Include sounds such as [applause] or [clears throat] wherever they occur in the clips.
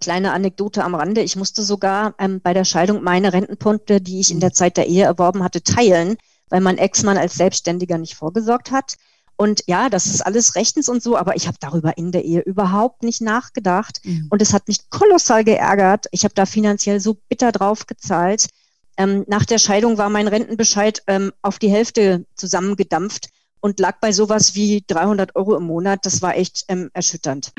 Kleine Anekdote am Rande. Ich musste sogar ähm, bei der Scheidung meine Rentenpunkte, die ich in der Zeit der Ehe erworben hatte, teilen, weil mein Ex-Mann als Selbstständiger nicht vorgesorgt hat. Und ja, das ist alles rechtens und so, aber ich habe darüber in der Ehe überhaupt nicht nachgedacht. Mhm. Und es hat mich kolossal geärgert. Ich habe da finanziell so bitter drauf gezahlt. Ähm, nach der Scheidung war mein Rentenbescheid ähm, auf die Hälfte zusammengedampft und lag bei sowas wie 300 Euro im Monat. Das war echt ähm, erschütternd.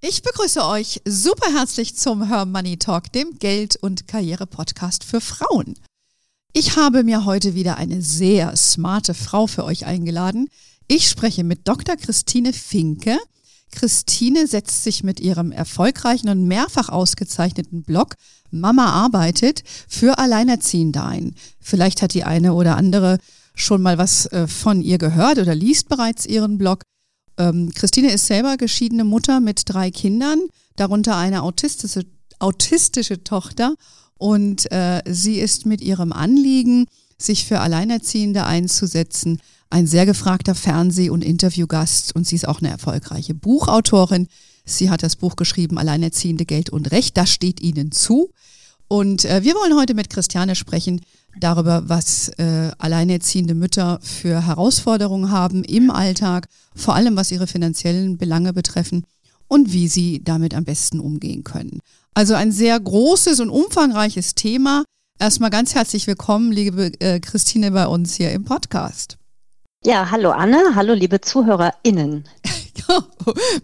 Ich begrüße euch super herzlich zum Her Money Talk, dem Geld- und Karriere-Podcast für Frauen. Ich habe mir heute wieder eine sehr smarte Frau für euch eingeladen. Ich spreche mit Dr. Christine Finke. Christine setzt sich mit ihrem erfolgreichen und mehrfach ausgezeichneten Blog Mama arbeitet für Alleinerziehende ein. Vielleicht hat die eine oder andere schon mal was äh, von ihr gehört oder liest bereits ihren Blog. Ähm, Christine ist selber geschiedene Mutter mit drei Kindern, darunter eine autistische, autistische Tochter. Und äh, sie ist mit ihrem Anliegen, sich für Alleinerziehende einzusetzen, ein sehr gefragter Fernseh- und Interviewgast und sie ist auch eine erfolgreiche Buchautorin. Sie hat das Buch geschrieben, Alleinerziehende Geld und Recht. Das steht Ihnen zu. Und äh, wir wollen heute mit Christiane sprechen darüber, was äh, alleinerziehende Mütter für Herausforderungen haben im Alltag, vor allem was ihre finanziellen Belange betreffen und wie sie damit am besten umgehen können. Also ein sehr großes und umfangreiches Thema. Erstmal ganz herzlich willkommen, liebe äh, Christine, bei uns hier im Podcast. Ja, hallo Anne, hallo liebe ZuhörerInnen. [laughs]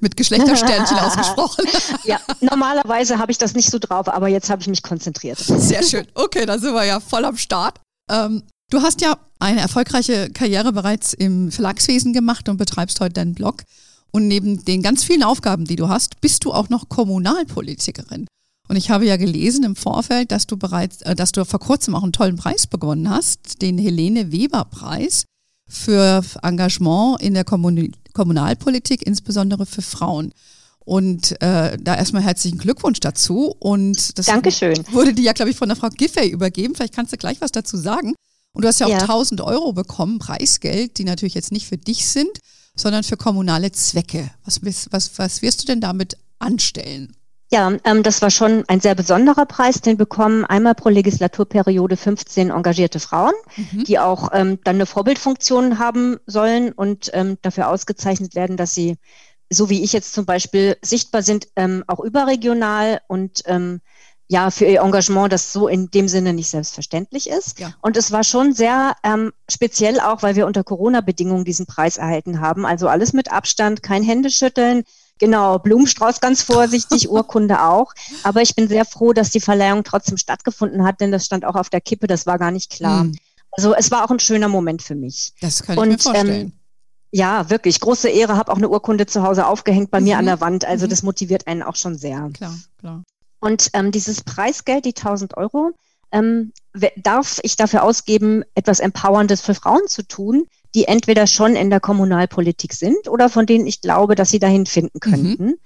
Mit Geschlechtersternchen [laughs] ausgesprochen. [laughs] Ja, normalerweise habe ich das nicht so drauf, aber jetzt habe ich mich konzentriert. Sehr schön. Okay, da sind wir ja voll am Start. Ähm, du hast ja eine erfolgreiche Karriere bereits im Verlagswesen gemacht und betreibst heute deinen Blog. Und neben den ganz vielen Aufgaben, die du hast, bist du auch noch Kommunalpolitikerin. Und ich habe ja gelesen im Vorfeld, dass du bereits, äh, dass du vor kurzem auch einen tollen Preis begonnen hast, den Helene Weber Preis für Engagement in der Kommun Kommunalpolitik, insbesondere für Frauen. Und äh, da erstmal herzlichen Glückwunsch dazu. Und das Dankeschön. wurde dir ja, glaube ich, von der Frau Giffey übergeben. Vielleicht kannst du gleich was dazu sagen. Und du hast ja auch ja. 1000 Euro bekommen, Preisgeld, die natürlich jetzt nicht für dich sind, sondern für kommunale Zwecke. Was, was, was wirst du denn damit anstellen? Ja, ähm, das war schon ein sehr besonderer Preis, den bekommen einmal pro Legislaturperiode 15 engagierte Frauen, mhm. die auch ähm, dann eine Vorbildfunktion haben sollen und ähm, dafür ausgezeichnet werden, dass sie, so wie ich jetzt zum Beispiel, sichtbar sind, ähm, auch überregional und ähm, ja, für ihr Engagement, das so in dem Sinne nicht selbstverständlich ist. Ja. Und es war schon sehr ähm, speziell auch, weil wir unter Corona-Bedingungen diesen Preis erhalten haben. Also alles mit Abstand, kein Händeschütteln, Genau, Blumenstrauß ganz vorsichtig, [laughs] Urkunde auch. Aber ich bin sehr froh, dass die Verleihung trotzdem stattgefunden hat, denn das stand auch auf der Kippe, das war gar nicht klar. Mhm. Also es war auch ein schöner Moment für mich. Das kann ich Und, mir vorstellen. Ähm, ja, wirklich. Große Ehre, habe auch eine Urkunde zu Hause aufgehängt bei mhm. mir an der Wand. Also mhm. das motiviert einen auch schon sehr. Klar, klar. Und ähm, dieses Preisgeld, die 1000 Euro, ähm, darf ich dafür ausgeben, etwas Empowerndes für Frauen zu tun, die entweder schon in der Kommunalpolitik sind oder von denen ich glaube, dass sie dahin finden mhm. könnten. Mhm.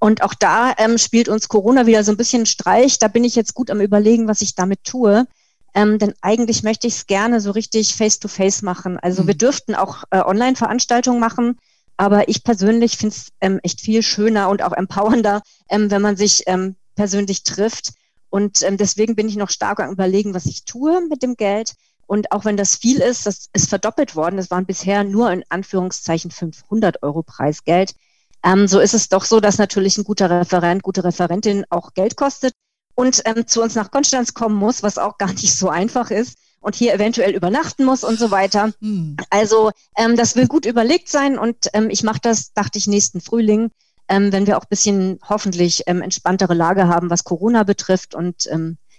Und auch da ähm, spielt uns Corona wieder so ein bisschen Streich. Da bin ich jetzt gut am Überlegen, was ich damit tue. Ähm, denn eigentlich möchte ich es gerne so richtig face-to-face -face machen. Also mhm. wir dürften auch äh, Online-Veranstaltungen machen, aber ich persönlich finde es ähm, echt viel schöner und auch empowernder, ähm, wenn man sich ähm, persönlich trifft. Und ähm, deswegen bin ich noch stark am Überlegen, was ich tue mit dem Geld. Und auch wenn das viel ist, das ist verdoppelt worden. Das waren bisher nur in Anführungszeichen 500 Euro Preisgeld. Ähm, so ist es doch so, dass natürlich ein guter Referent, gute Referentin auch Geld kostet und ähm, zu uns nach Konstanz kommen muss, was auch gar nicht so einfach ist und hier eventuell übernachten muss und so weiter. Hm. Also ähm, das will gut überlegt sein und ähm, ich mache das, dachte ich, nächsten Frühling, ähm, wenn wir auch bisschen hoffentlich ähm, entspanntere Lage haben, was Corona betrifft und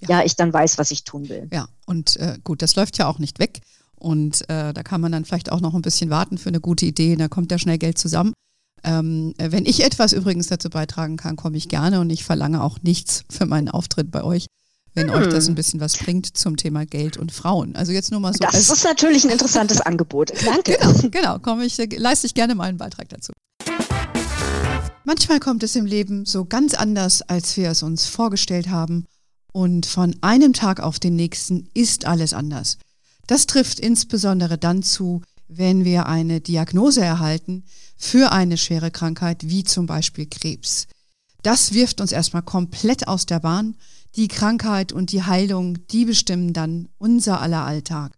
ja. ja. ich dann weiß, was ich tun will. Ja, und äh, gut, das läuft ja auch nicht weg. Und äh, da kann man dann vielleicht auch noch ein bisschen warten für eine gute Idee. Da kommt ja schnell Geld zusammen. Ähm, wenn ich etwas übrigens dazu beitragen kann, komme ich gerne und ich verlange auch nichts für meinen Auftritt bei euch, wenn hm. euch das ein bisschen was bringt zum Thema Geld und Frauen. Also jetzt nur mal so. Das ist natürlich ein interessantes Angebot. Danke. Genau, genau. Komme ich, leiste ich gerne mal einen Beitrag dazu. Manchmal kommt es im Leben so ganz anders, als wir es uns vorgestellt haben und von einem Tag auf den nächsten ist alles anders. Das trifft insbesondere dann zu, wenn wir eine Diagnose erhalten für eine schwere Krankheit wie zum Beispiel Krebs. Das wirft uns erstmal komplett aus der Bahn. Die Krankheit und die Heilung, die bestimmen dann unser aller Alltag.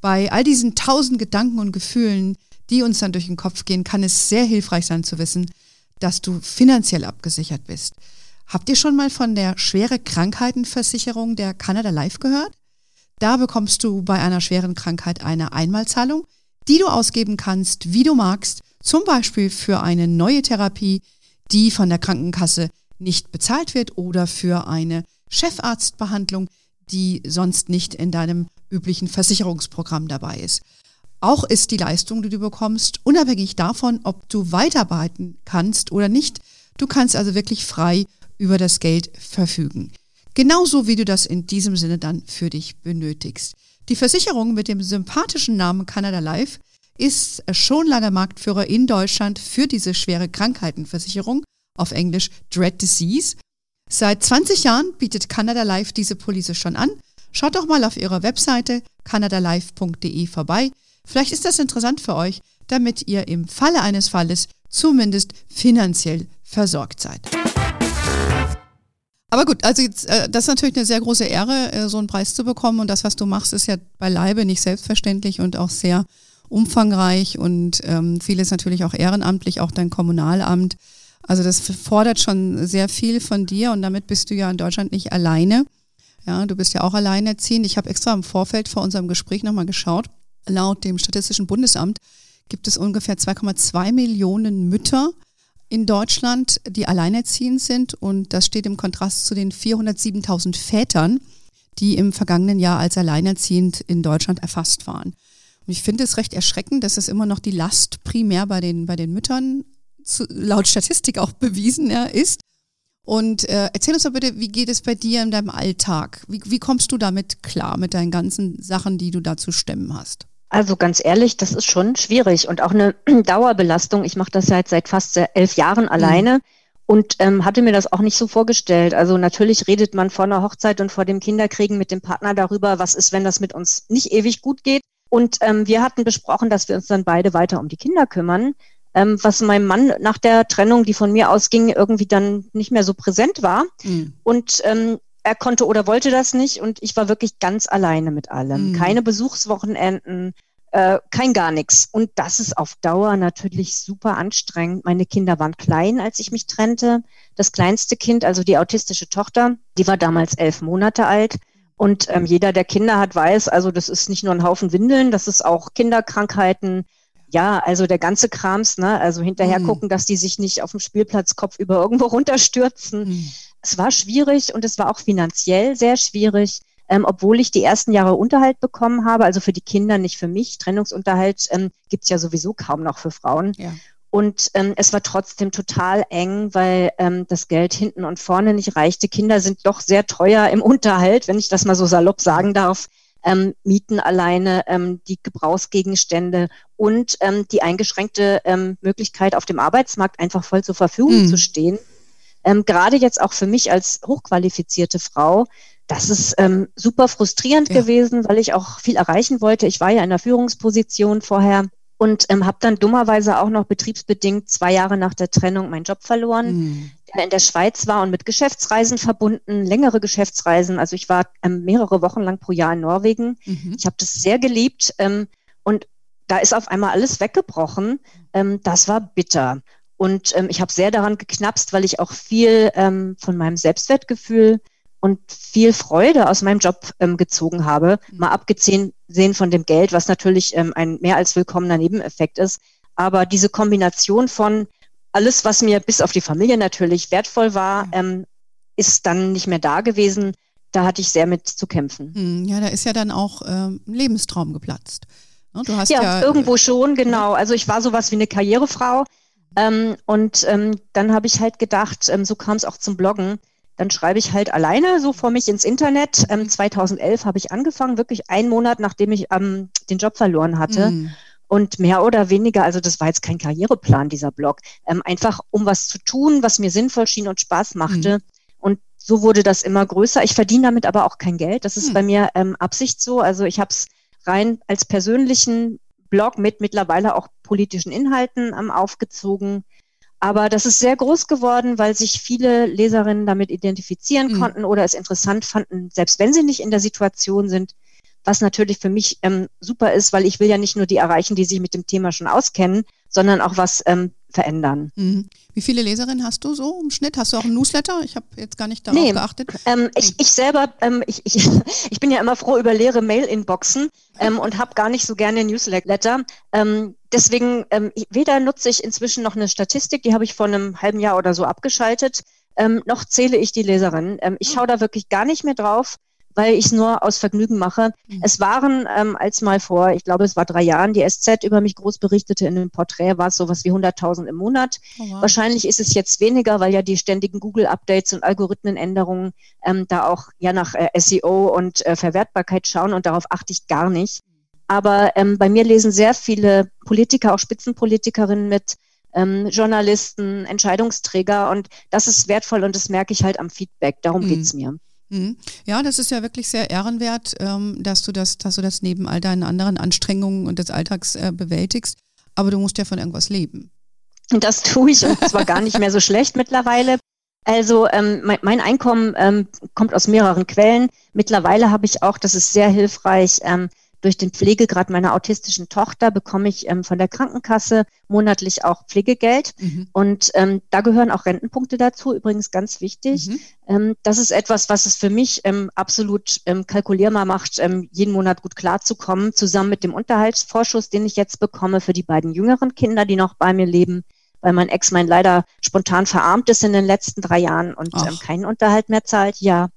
Bei all diesen tausend Gedanken und Gefühlen, die uns dann durch den Kopf gehen, kann es sehr hilfreich sein zu wissen, dass du finanziell abgesichert bist. Habt ihr schon mal von der schwere Krankheitenversicherung der Canada Life gehört? Da bekommst du bei einer schweren Krankheit eine Einmalzahlung, die du ausgeben kannst, wie du magst, zum Beispiel für eine neue Therapie, die von der Krankenkasse nicht bezahlt wird oder für eine Chefarztbehandlung, die sonst nicht in deinem üblichen Versicherungsprogramm dabei ist. Auch ist die Leistung, die du bekommst, unabhängig davon, ob du weiterarbeiten kannst oder nicht. Du kannst also wirklich frei über das Geld verfügen. Genauso wie du das in diesem Sinne dann für dich benötigst. Die Versicherung mit dem sympathischen Namen Canada Life ist schon lange Marktführer in Deutschland für diese schwere Krankheitenversicherung, auf Englisch Dread Disease. Seit 20 Jahren bietet Canada Life diese Police schon an. Schaut doch mal auf ihrer Webseite canadalife.de vorbei. Vielleicht ist das interessant für euch, damit ihr im Falle eines Falles zumindest finanziell versorgt seid. Aber gut, also jetzt, äh, das ist natürlich eine sehr große Ehre, äh, so einen Preis zu bekommen. Und das, was du machst, ist ja beileibe nicht selbstverständlich und auch sehr umfangreich und ähm, vieles natürlich auch ehrenamtlich, auch dein Kommunalamt. Also das fordert schon sehr viel von dir und damit bist du ja in Deutschland nicht alleine. Ja, du bist ja auch alleinerziehend. Ich habe extra im Vorfeld vor unserem Gespräch nochmal geschaut. Laut dem Statistischen Bundesamt gibt es ungefähr 2,2 Millionen Mütter in Deutschland, die alleinerziehend sind. Und das steht im Kontrast zu den 407.000 Vätern, die im vergangenen Jahr als alleinerziehend in Deutschland erfasst waren. Und ich finde es recht erschreckend, dass es immer noch die Last primär bei den, bei den Müttern zu, laut Statistik auch bewiesen ja, ist. Und äh, erzähl uns doch bitte, wie geht es bei dir in deinem Alltag? Wie, wie kommst du damit klar, mit deinen ganzen Sachen, die du da zu stemmen hast? Also ganz ehrlich, das ist schon schwierig und auch eine [clears throat] Dauerbelastung. Ich mache das seit seit fast elf Jahren alleine mhm. und ähm, hatte mir das auch nicht so vorgestellt. Also natürlich redet man vor einer Hochzeit und vor dem Kinderkriegen mit dem Partner darüber, was ist, wenn das mit uns nicht ewig gut geht. Und ähm, wir hatten besprochen, dass wir uns dann beide weiter um die Kinder kümmern, ähm, was meinem Mann nach der Trennung, die von mir ausging, irgendwie dann nicht mehr so präsent war. Mhm. Und ähm, er konnte oder wollte das nicht und ich war wirklich ganz alleine mit allem. Mhm. Keine Besuchswochenenden, äh, kein gar nichts. Und das ist auf Dauer natürlich super anstrengend. Meine Kinder waren klein, als ich mich trennte. Das kleinste Kind, also die autistische Tochter, die war damals elf Monate alt. Und ähm, jeder, der Kinder hat, weiß, also das ist nicht nur ein Haufen Windeln, das ist auch Kinderkrankheiten. Ja, also der ganze Krams, ne? Also hinterher mhm. gucken, dass die sich nicht auf dem Spielplatz Kopf über irgendwo [laughs] runterstürzen. Mhm es war schwierig und es war auch finanziell sehr schwierig. Ähm, obwohl ich die ersten Jahre Unterhalt bekommen habe, also für die Kinder, nicht für mich. Trennungsunterhalt ähm, gibt ja sowieso kaum noch für Frauen. Ja. Und ähm, es war trotzdem total eng, weil ähm, das Geld hinten und vorne nicht reichte. Kinder sind doch sehr teuer im Unterhalt, wenn ich das mal so salopp sagen darf. Ähm, Mieten alleine, ähm, die Gebrauchsgegenstände und ähm, die eingeschränkte ähm, Möglichkeit, auf dem Arbeitsmarkt einfach voll zur Verfügung mhm. zu stehen ähm, gerade jetzt auch für mich als hochqualifizierte Frau, das ist ähm, super frustrierend ja. gewesen, weil ich auch viel erreichen wollte. Ich war ja in der Führungsposition vorher und ähm, habe dann dummerweise auch noch betriebsbedingt zwei Jahre nach der Trennung meinen Job verloren, mhm. der in der Schweiz war und mit Geschäftsreisen verbunden, längere Geschäftsreisen. Also ich war ähm, mehrere Wochen lang pro Jahr in Norwegen. Mhm. Ich habe das sehr geliebt ähm, und da ist auf einmal alles weggebrochen. Ähm, das war bitter. Und ähm, ich habe sehr daran geknapst, weil ich auch viel ähm, von meinem Selbstwertgefühl und viel Freude aus meinem Job ähm, gezogen habe, mhm. mal abgesehen von dem Geld, was natürlich ähm, ein mehr als willkommener Nebeneffekt ist. Aber diese Kombination von alles, was mir bis auf die Familie natürlich wertvoll war, ähm, ist dann nicht mehr da gewesen. Da hatte ich sehr mit zu kämpfen. Hm, ja, da ist ja dann auch ähm, ein Lebenstraum geplatzt. Ne, du hast ja, ja irgendwo schon, genau. Also ich war sowas wie eine Karrierefrau. Ähm, und ähm, dann habe ich halt gedacht, ähm, so kam es auch zum Bloggen. Dann schreibe ich halt alleine so vor mich ins Internet. 2011 habe ich angefangen, wirklich einen Monat, nachdem ich ähm, den Job verloren hatte. Mhm. Und mehr oder weniger, also das war jetzt kein Karriereplan, dieser Blog, ähm, einfach um was zu tun, was mir sinnvoll schien und Spaß machte. Mhm. Und so wurde das immer größer. Ich verdiene damit aber auch kein Geld. Das ist mhm. bei mir ähm, Absicht so. Also ich habe es rein als persönlichen Blog mit mittlerweile auch politischen Inhalten ähm, aufgezogen. Aber das ist sehr groß geworden, weil sich viele Leserinnen damit identifizieren mhm. konnten oder es interessant fanden, selbst wenn sie nicht in der Situation sind, was natürlich für mich ähm, super ist, weil ich will ja nicht nur die erreichen, die sich mit dem Thema schon auskennen, sondern auch was ähm, verändern. Mhm. Wie viele Leserinnen hast du so im Schnitt? Hast du auch einen Newsletter? Ich habe jetzt gar nicht darauf nee, geachtet. Ähm, ich, ich selber, ähm, ich, ich, [laughs] ich bin ja immer froh über leere Mail-Inboxen ähm, und habe gar nicht so gerne Newsletter. Ähm, deswegen, ähm, weder nutze ich inzwischen noch eine Statistik, die habe ich vor einem halben Jahr oder so abgeschaltet, ähm, noch zähle ich die Leserinnen. Ähm, ich schaue da wirklich gar nicht mehr drauf weil ich es nur aus Vergnügen mache. Mhm. Es waren, ähm, als mal vor, ich glaube, es war drei Jahren, die SZ über mich groß berichtete in einem Porträt, war es sowas wie 100.000 im Monat. Oh, wow. Wahrscheinlich ist es jetzt weniger, weil ja die ständigen Google-Updates und Algorithmenänderungen ähm, da auch ja nach äh, SEO und äh, Verwertbarkeit schauen und darauf achte ich gar nicht. Aber ähm, bei mir lesen sehr viele Politiker, auch Spitzenpolitikerinnen mit, ähm, Journalisten, Entscheidungsträger und das ist wertvoll und das merke ich halt am Feedback. Darum mhm. geht's mir. Mhm. Ja, das ist ja wirklich sehr ehrenwert, ähm, dass du das, dass du das neben all deinen anderen Anstrengungen und des Alltags äh, bewältigst. Aber du musst ja von irgendwas leben. Das tue ich und zwar gar nicht mehr so schlecht mittlerweile. Also ähm, mein, Einkommen ähm, kommt aus mehreren Quellen. Mittlerweile habe ich auch, das ist sehr hilfreich, durch den Pflegegrad meiner autistischen Tochter bekomme ich ähm, von der Krankenkasse monatlich auch Pflegegeld. Mhm. Und ähm, da gehören auch Rentenpunkte dazu, übrigens ganz wichtig. Mhm. Ähm, das ist etwas, was es für mich ähm, absolut ähm, kalkulierbar macht, ähm, jeden Monat gut klarzukommen, zusammen mit dem Unterhaltsvorschuss, den ich jetzt bekomme für die beiden jüngeren Kinder, die noch bei mir leben weil mein Ex-Mann leider spontan verarmt ist in den letzten drei Jahren und keinen Unterhalt mehr zahlt. Ja,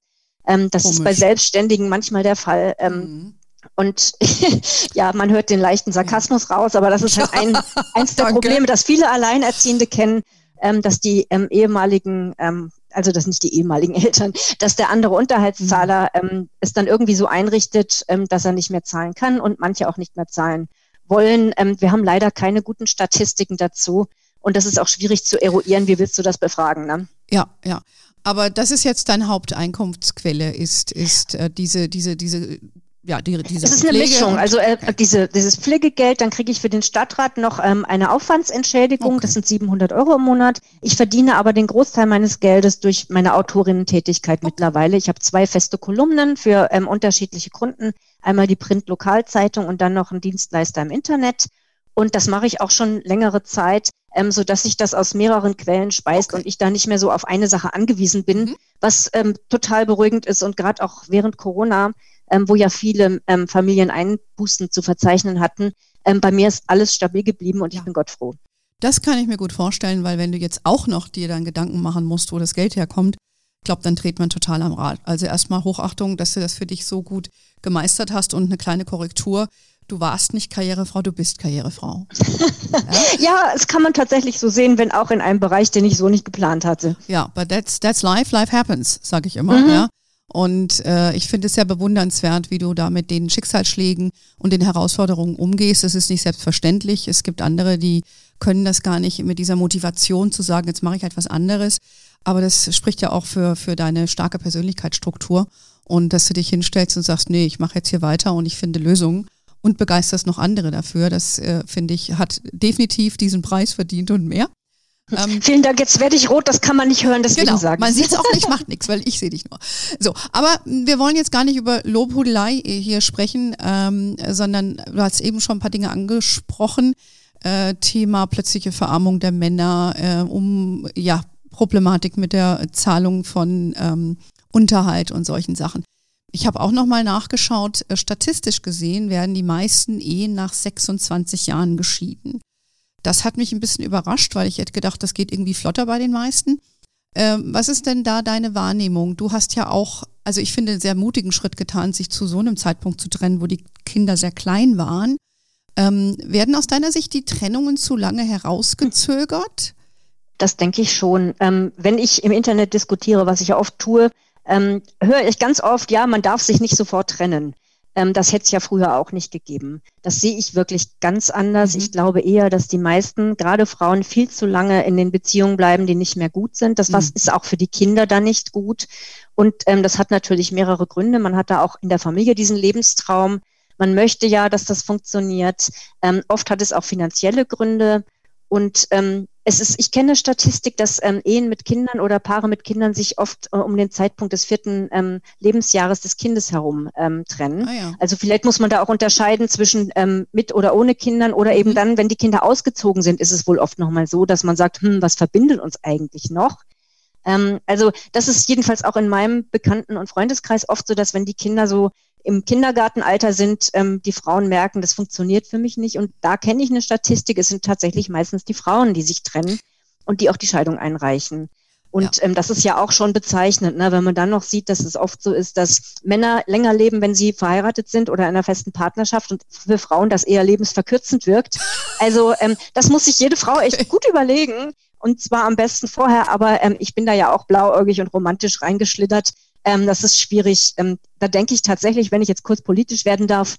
das Komisch. ist bei Selbstständigen manchmal der Fall. Mhm. Und [laughs] ja, man hört den leichten Sarkasmus raus, aber das ist halt ein, [laughs] eins der Probleme, das viele Alleinerziehende kennen, ähm, dass die ähm, ehemaligen, ähm, also das nicht die ehemaligen [laughs] Eltern, dass der andere Unterhaltszahler mhm. ähm, es dann irgendwie so einrichtet, ähm, dass er nicht mehr zahlen kann und manche auch nicht mehr zahlen wollen. Ähm, wir haben leider keine guten Statistiken dazu und das ist auch schwierig zu eruieren. Wie willst du das befragen? Ne? Ja, ja. Aber das ist jetzt deine Haupteinkunftsquelle, ist, ist äh, diese, diese, diese ja, die, diese Es ist eine Pflege Mischung. Also äh, okay. diese, dieses Pflegegeld, dann kriege ich für den Stadtrat noch ähm, eine Aufwandsentschädigung. Okay. Das sind 700 Euro im Monat. Ich verdiene aber den Großteil meines Geldes durch meine Autorinnentätigkeit okay. mittlerweile. Ich habe zwei feste Kolumnen für ähm, unterschiedliche Kunden. Einmal die Print-Lokalzeitung und dann noch einen Dienstleister im Internet. Und das mache ich auch schon längere Zeit, ähm, so dass sich das aus mehreren Quellen speist und ich da nicht mehr so auf eine Sache angewiesen bin, mhm. was ähm, total beruhigend ist und gerade auch während Corona wo ja viele ähm, Familien Einbußen zu verzeichnen hatten. Ähm, bei mir ist alles stabil geblieben und ich bin Gott froh. Das kann ich mir gut vorstellen, weil wenn du jetzt auch noch dir dann Gedanken machen musst, wo das Geld herkommt, ich glaube, dann dreht man total am Rad. Also erstmal Hochachtung, dass du das für dich so gut gemeistert hast und eine kleine Korrektur. Du warst nicht Karrierefrau, du bist Karrierefrau. [laughs] ja? ja, es kann man tatsächlich so sehen, wenn auch in einem Bereich, den ich so nicht geplant hatte. Ja, but that's, that's life, life happens, sage ich immer. Mhm. Ja? Und äh, ich finde es sehr bewundernswert, wie du da mit den Schicksalsschlägen und den Herausforderungen umgehst. Das ist nicht selbstverständlich. Es gibt andere, die können das gar nicht mit dieser Motivation zu sagen, jetzt mache ich halt was anderes. Aber das spricht ja auch für, für deine starke Persönlichkeitsstruktur. Und dass du dich hinstellst und sagst, nee, ich mache jetzt hier weiter und ich finde Lösungen und begeisterst noch andere dafür. Das äh, finde ich, hat definitiv diesen Preis verdient und mehr. Ähm, Vielen Dank, jetzt werde ich rot, das kann man nicht hören, deswegen genau, sagen. Man sieht es auch nicht, [laughs] macht nichts, weil ich sehe dich nur. So, aber wir wollen jetzt gar nicht über Lobhudelei hier sprechen, ähm, sondern du hast eben schon ein paar Dinge angesprochen. Äh, Thema plötzliche Verarmung der Männer, äh, um ja Problematik mit der Zahlung von ähm, Unterhalt und solchen Sachen. Ich habe auch noch mal nachgeschaut. Äh, statistisch gesehen werden die meisten Ehen nach 26 Jahren geschieden. Das hat mich ein bisschen überrascht, weil ich hätte gedacht, das geht irgendwie flotter bei den meisten. Ähm, was ist denn da deine Wahrnehmung? Du hast ja auch, also ich finde, einen sehr mutigen Schritt getan, sich zu so einem Zeitpunkt zu trennen, wo die Kinder sehr klein waren. Ähm, werden aus deiner Sicht die Trennungen zu lange herausgezögert? Das denke ich schon. Ähm, wenn ich im Internet diskutiere, was ich ja oft tue, ähm, höre ich ganz oft, ja, man darf sich nicht sofort trennen. Ähm, das hätte es ja früher auch nicht gegeben. Das sehe ich wirklich ganz anders. Mhm. Ich glaube eher, dass die meisten, gerade Frauen, viel zu lange in den Beziehungen bleiben, die nicht mehr gut sind. Das was mhm. ist auch für die Kinder dann nicht gut. Und ähm, das hat natürlich mehrere Gründe. Man hat da auch in der Familie diesen Lebenstraum. Man möchte ja, dass das funktioniert. Ähm, oft hat es auch finanzielle Gründe. Und ähm, es ist, ich kenne Statistik, dass ähm, Ehen mit Kindern oder Paare mit Kindern sich oft äh, um den Zeitpunkt des vierten ähm, Lebensjahres des Kindes herum ähm, trennen. Ah, ja. Also vielleicht muss man da auch unterscheiden zwischen ähm, mit oder ohne Kindern oder eben mhm. dann, wenn die Kinder ausgezogen sind, ist es wohl oft nochmal so, dass man sagt, hm, was verbindet uns eigentlich noch? Ähm, also das ist jedenfalls auch in meinem Bekannten- und Freundeskreis oft so, dass wenn die Kinder so im Kindergartenalter sind, ähm, die Frauen merken, das funktioniert für mich nicht. Und da kenne ich eine Statistik, es sind tatsächlich meistens die Frauen, die sich trennen und die auch die Scheidung einreichen. Und ja. ähm, das ist ja auch schon bezeichnend, ne? wenn man dann noch sieht, dass es oft so ist, dass Männer länger leben, wenn sie verheiratet sind oder in einer festen Partnerschaft und für Frauen das eher lebensverkürzend wirkt. Also ähm, das muss sich jede Frau echt gut [laughs] überlegen. Und zwar am besten vorher, aber ähm, ich bin da ja auch blauäugig und romantisch reingeschlittert ähm, das ist schwierig. Ähm, da denke ich tatsächlich, wenn ich jetzt kurz politisch werden darf,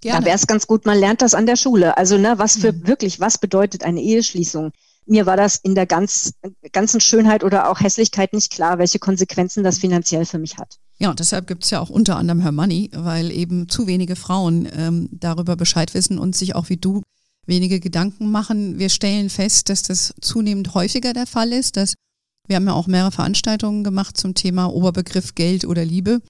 Gerne. da wäre es ganz gut, man lernt das an der Schule. Also ne, was für mhm. wirklich, was bedeutet eine Eheschließung? Mir war das in der ganz, ganzen Schönheit oder auch Hässlichkeit nicht klar, welche Konsequenzen das finanziell für mich hat. Ja, deshalb gibt es ja auch unter anderem Her Money, weil eben zu wenige Frauen ähm, darüber Bescheid wissen und sich auch wie du wenige Gedanken machen. Wir stellen fest, dass das zunehmend häufiger der Fall ist, dass wir haben ja auch mehrere Veranstaltungen gemacht zum Thema Oberbegriff Geld oder Liebe.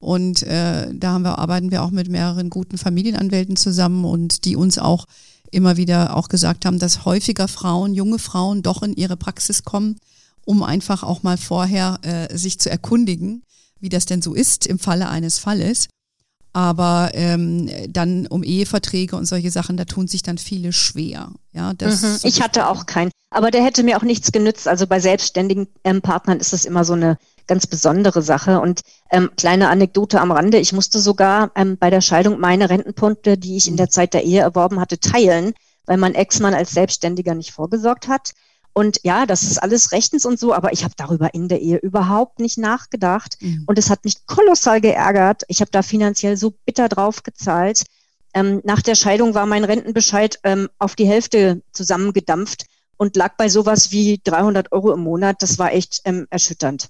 Und äh, da haben wir, arbeiten wir auch mit mehreren guten Familienanwälten zusammen und die uns auch immer wieder auch gesagt haben, dass häufiger Frauen, junge Frauen doch in ihre Praxis kommen, um einfach auch mal vorher äh, sich zu erkundigen, wie das denn so ist im Falle eines Falles. Aber ähm, dann um Eheverträge und solche Sachen, da tun sich dann viele schwer. Ja, das mhm. Ich hatte auch keinen. Aber der hätte mir auch nichts genützt. Also bei selbstständigen ähm, Partnern ist das immer so eine ganz besondere Sache. Und ähm, kleine Anekdote am Rande, ich musste sogar ähm, bei der Scheidung meine Rentenpunkte, die ich in der Zeit der Ehe erworben hatte, teilen, weil mein Ex-Mann als Selbstständiger nicht vorgesorgt hat. Und ja, das ist alles rechtens und so, aber ich habe darüber in der Ehe überhaupt nicht nachgedacht. Mhm. Und es hat mich kolossal geärgert. Ich habe da finanziell so bitter drauf gezahlt. Ähm, nach der Scheidung war mein Rentenbescheid ähm, auf die Hälfte zusammengedampft und lag bei sowas wie 300 Euro im Monat. Das war echt ähm, erschütternd.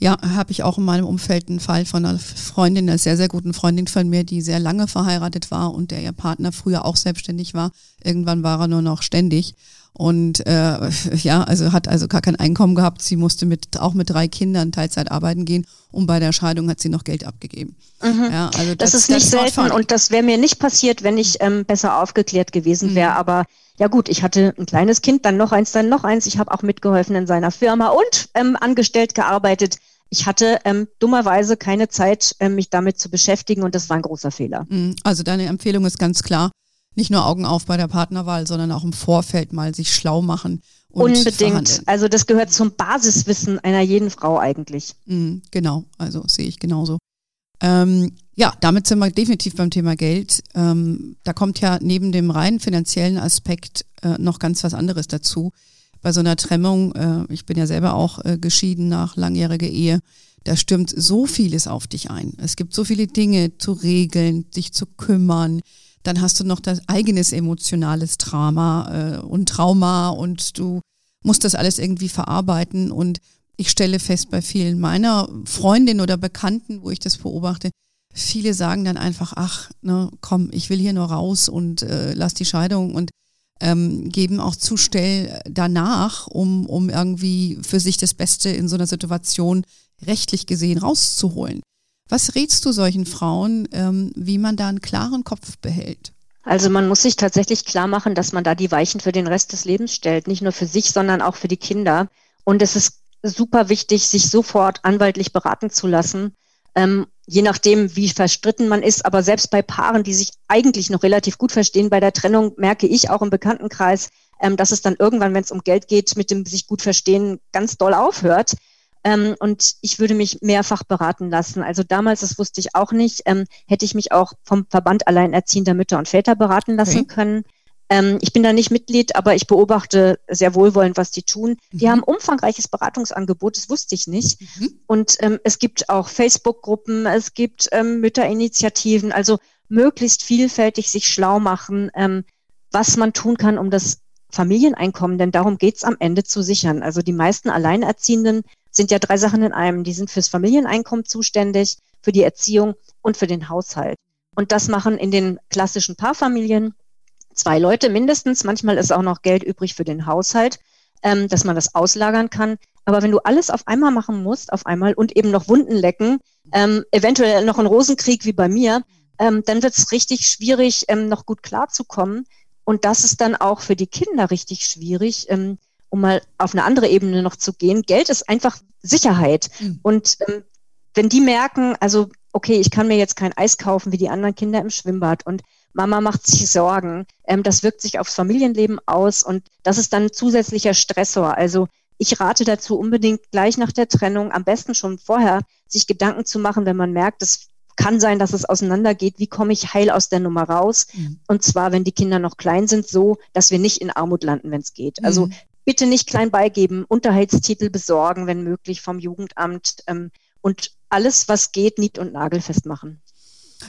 Ja, habe ich auch in meinem Umfeld einen Fall von einer Freundin, einer sehr, sehr guten Freundin von mir, die sehr lange verheiratet war und der ihr Partner früher auch selbstständig war. Irgendwann war er nur noch ständig und äh, [laughs] ja, also hat also gar kein Einkommen gehabt. Sie musste mit auch mit drei Kindern Teilzeit arbeiten gehen und bei der Scheidung hat sie noch Geld abgegeben. Mhm. Ja, also das, das ist nicht selten und das wäre mir nicht passiert, wenn ich ähm, besser aufgeklärt gewesen wäre. Mhm. Aber ja gut, ich hatte ein kleines Kind, dann noch eins, dann noch eins. Ich habe auch mitgeholfen in seiner Firma und ähm, angestellt gearbeitet. Ich hatte ähm, dummerweise keine Zeit, ähm, mich damit zu beschäftigen und das war ein großer Fehler. Mhm. Also deine Empfehlung ist ganz klar, nicht nur Augen auf bei der Partnerwahl, sondern auch im Vorfeld mal sich schlau machen. Und Unbedingt. Verhandeln. Also das gehört zum Basiswissen einer jeden Frau eigentlich. Mhm, genau, also sehe ich genauso. Ähm, ja, damit sind wir definitiv beim Thema Geld. Ähm, da kommt ja neben dem rein finanziellen Aspekt äh, noch ganz was anderes dazu. Bei so einer Trennung, äh, ich bin ja selber auch äh, geschieden nach langjähriger Ehe, da stürmt so vieles auf dich ein. Es gibt so viele Dinge zu regeln, sich zu kümmern, dann hast du noch das eigenes emotionales Drama äh, und Trauma und du musst das alles irgendwie verarbeiten. Und ich stelle fest bei vielen meiner Freundinnen oder Bekannten, wo ich das beobachte, viele sagen dann einfach, ach, ne, komm, ich will hier nur raus und äh, lass die Scheidung und ähm, geben auch zu schnell danach, um, um irgendwie für sich das Beste in so einer Situation rechtlich gesehen rauszuholen. Was rätst du solchen Frauen, ähm, wie man da einen klaren Kopf behält? Also man muss sich tatsächlich klar machen, dass man da die Weichen für den Rest des Lebens stellt, nicht nur für sich, sondern auch für die Kinder. Und es ist super wichtig, sich sofort anwaltlich beraten zu lassen, ähm, je nachdem, wie verstritten man ist. Aber selbst bei Paaren, die sich eigentlich noch relativ gut verstehen, bei der Trennung merke ich auch im Bekanntenkreis, ähm, dass es dann irgendwann, wenn es um Geld geht, mit dem sich gut verstehen, ganz doll aufhört. Ähm, und ich würde mich mehrfach beraten lassen. Also damals, das wusste ich auch nicht, ähm, hätte ich mich auch vom Verband Alleinerziehender Mütter und Väter beraten lassen okay. können. Ähm, ich bin da nicht Mitglied, aber ich beobachte sehr wohlwollend, was die tun. Mhm. Die haben umfangreiches Beratungsangebot, das wusste ich nicht. Mhm. Und ähm, es gibt auch Facebook-Gruppen, es gibt ähm, Mütterinitiativen, also möglichst vielfältig sich schlau machen, ähm, was man tun kann, um das Familieneinkommen, denn darum geht's am Ende zu sichern. Also die meisten Alleinerziehenden sind ja drei Sachen in einem. Die sind fürs Familieneinkommen zuständig, für die Erziehung und für den Haushalt. Und das machen in den klassischen Paarfamilien zwei Leute mindestens. Manchmal ist auch noch Geld übrig für den Haushalt, ähm, dass man das auslagern kann. Aber wenn du alles auf einmal machen musst, auf einmal und eben noch Wunden lecken, ähm, eventuell noch ein Rosenkrieg wie bei mir, ähm, dann wird es richtig schwierig, ähm, noch gut klarzukommen. Und das ist dann auch für die Kinder richtig schwierig, ähm, um mal auf eine andere Ebene noch zu gehen. Geld ist einfach Sicherheit. Mhm. Und ähm, wenn die merken, also okay, ich kann mir jetzt kein Eis kaufen wie die anderen Kinder im Schwimmbad und Mama macht sich Sorgen, ähm, das wirkt sich aufs Familienleben aus und das ist dann zusätzlicher Stressor. Also ich rate dazu unbedingt gleich nach der Trennung, am besten schon vorher, sich Gedanken zu machen, wenn man merkt, es kann sein, dass es auseinandergeht. Wie komme ich heil aus der Nummer raus? Mhm. Und zwar, wenn die Kinder noch klein sind, so, dass wir nicht in Armut landen, wenn es geht. Also mhm. Bitte nicht klein beigeben, Unterhaltstitel besorgen, wenn möglich, vom Jugendamt ähm, und alles, was geht, nied- und nagelfest machen.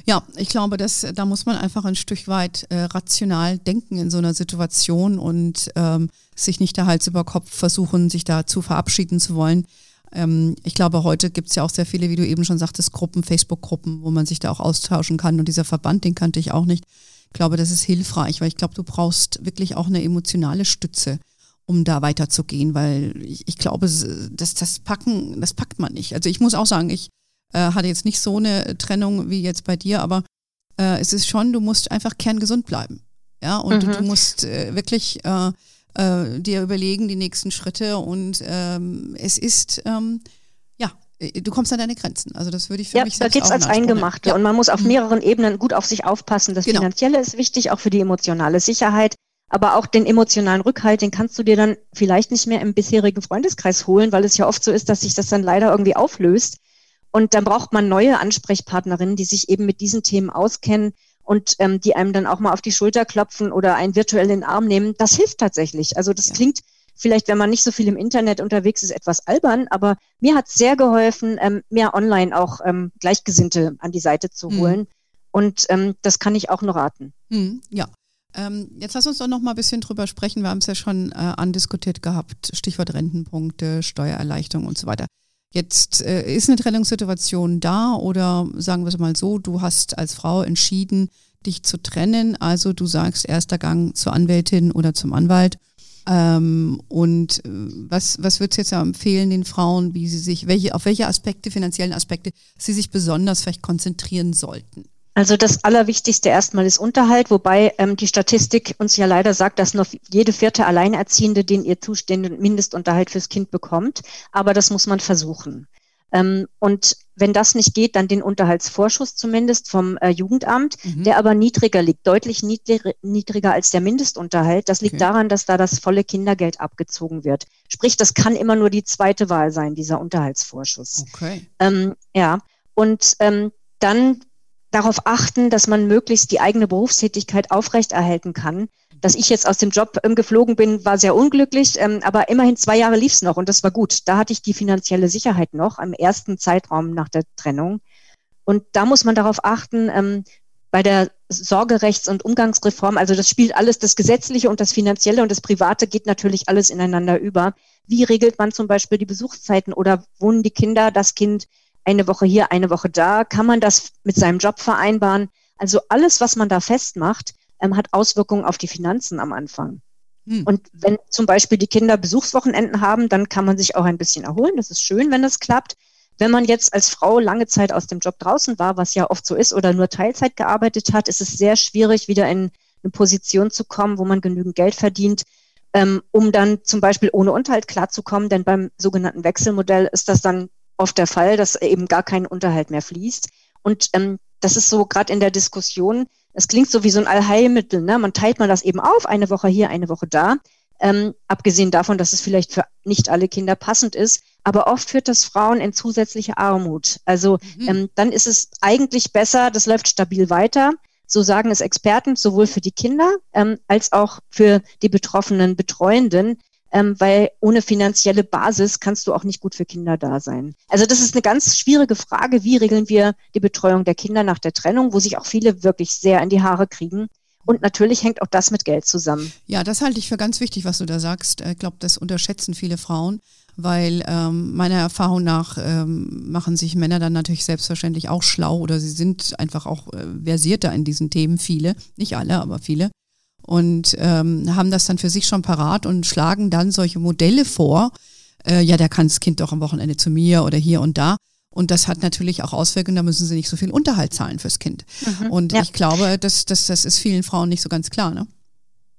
Ja, ich glaube, dass da muss man einfach ein Stück weit äh, rational denken in so einer Situation und ähm, sich nicht der Hals über Kopf versuchen, sich da zu verabschieden zu wollen. Ähm, ich glaube, heute gibt es ja auch sehr viele, wie du eben schon sagtest, Gruppen, Facebook-Gruppen, wo man sich da auch austauschen kann. Und dieser Verband, den kannte ich auch nicht. Ich glaube, das ist hilfreich, weil ich glaube, du brauchst wirklich auch eine emotionale Stütze, um da weiterzugehen, weil ich, ich glaube, das, das packen, das packt man nicht. Also ich muss auch sagen, ich äh, hatte jetzt nicht so eine Trennung wie jetzt bei dir, aber äh, es ist schon, du musst einfach kerngesund bleiben. Ja, und mhm. du, du, musst äh, wirklich äh, äh, dir überlegen, die nächsten Schritte und ähm, es ist, ähm, ja, äh, du kommst an deine Grenzen. Also das würde ich für ja, mich selbst da geht's als Eingemachte ja. und man muss auf mhm. mehreren Ebenen gut auf sich aufpassen. Das genau. Finanzielle ist wichtig, auch für die emotionale Sicherheit. Aber auch den emotionalen Rückhalt, den kannst du dir dann vielleicht nicht mehr im bisherigen Freundeskreis holen, weil es ja oft so ist, dass sich das dann leider irgendwie auflöst. Und dann braucht man neue Ansprechpartnerinnen, die sich eben mit diesen Themen auskennen und ähm, die einem dann auch mal auf die Schulter klopfen oder einen virtuell in den Arm nehmen. Das hilft tatsächlich. Also das ja. klingt vielleicht, wenn man nicht so viel im Internet unterwegs ist, etwas albern, aber mir hat es sehr geholfen, ähm, mehr online auch ähm, Gleichgesinnte an die Seite zu hm. holen. Und ähm, das kann ich auch nur raten. Hm, ja. Ähm, jetzt lass uns doch noch mal ein bisschen drüber sprechen. Wir haben es ja schon äh, andiskutiert gehabt. Stichwort Rentenpunkte, Steuererleichterung und so weiter. Jetzt äh, ist eine Trennungssituation da oder sagen wir es mal so, du hast als Frau entschieden, dich zu trennen. Also du sagst erster Gang zur Anwältin oder zum Anwalt. Ähm, und äh, was, was würdest du jetzt empfehlen den Frauen, wie sie sich, welche, auf welche Aspekte, finanziellen Aspekte, sie sich besonders vielleicht konzentrieren sollten? Also das Allerwichtigste erstmal ist Unterhalt, wobei ähm, die Statistik uns ja leider sagt, dass noch jede vierte Alleinerziehende den ihr zustehenden Mindestunterhalt fürs Kind bekommt. Aber das muss man versuchen. Ähm, und wenn das nicht geht, dann den Unterhaltsvorschuss zumindest vom äh, Jugendamt, mhm. der aber niedriger liegt, deutlich niedriger, niedriger als der Mindestunterhalt. Das liegt okay. daran, dass da das volle Kindergeld abgezogen wird. Sprich, das kann immer nur die zweite Wahl sein, dieser Unterhaltsvorschuss. Okay. Ähm, ja. Und ähm, dann darauf achten, dass man möglichst die eigene Berufstätigkeit aufrechterhalten kann. Dass ich jetzt aus dem Job ähm, geflogen bin, war sehr unglücklich, ähm, aber immerhin zwei Jahre lief es noch und das war gut. Da hatte ich die finanzielle Sicherheit noch am ersten Zeitraum nach der Trennung. Und da muss man darauf achten, ähm, bei der Sorgerechts- und Umgangsreform, also das spielt alles, das Gesetzliche und das Finanzielle und das Private geht natürlich alles ineinander über. Wie regelt man zum Beispiel die Besuchszeiten oder wohnen die Kinder, das Kind eine Woche hier, eine Woche da, kann man das mit seinem Job vereinbaren. Also alles, was man da festmacht, ähm, hat Auswirkungen auf die Finanzen am Anfang. Hm. Und wenn zum Beispiel die Kinder Besuchswochenenden haben, dann kann man sich auch ein bisschen erholen. Das ist schön, wenn das klappt. Wenn man jetzt als Frau lange Zeit aus dem Job draußen war, was ja oft so ist, oder nur Teilzeit gearbeitet hat, ist es sehr schwierig, wieder in eine Position zu kommen, wo man genügend Geld verdient, ähm, um dann zum Beispiel ohne Unterhalt klarzukommen. Denn beim sogenannten Wechselmodell ist das dann oft der Fall, dass eben gar kein Unterhalt mehr fließt. Und ähm, das ist so gerade in der Diskussion, es klingt so wie so ein Allheilmittel. Ne? Man teilt mal das eben auf, eine Woche hier, eine Woche da. Ähm, abgesehen davon, dass es vielleicht für nicht alle Kinder passend ist. Aber oft führt das Frauen in zusätzliche Armut. Also mhm. ähm, dann ist es eigentlich besser, das läuft stabil weiter. So sagen es Experten, sowohl für die Kinder ähm, als auch für die betroffenen Betreuenden, ähm, weil ohne finanzielle Basis kannst du auch nicht gut für Kinder da sein. Also das ist eine ganz schwierige Frage, wie regeln wir die Betreuung der Kinder nach der Trennung, wo sich auch viele wirklich sehr in die Haare kriegen. Und natürlich hängt auch das mit Geld zusammen. Ja, das halte ich für ganz wichtig, was du da sagst. Ich glaube, das unterschätzen viele Frauen. weil ähm, meiner Erfahrung nach ähm, machen sich Männer dann natürlich selbstverständlich auch schlau oder sie sind einfach auch äh, versierter in diesen Themen, viele, nicht alle, aber viele. Und ähm, haben das dann für sich schon parat und schlagen dann solche Modelle vor. Äh, ja, da kann das Kind doch am Wochenende zu mir oder hier und da. Und das hat natürlich auch Auswirkungen, da müssen sie nicht so viel Unterhalt zahlen fürs Kind. Mhm, und ja. ich glaube, das, das, das ist vielen Frauen nicht so ganz klar. Ne?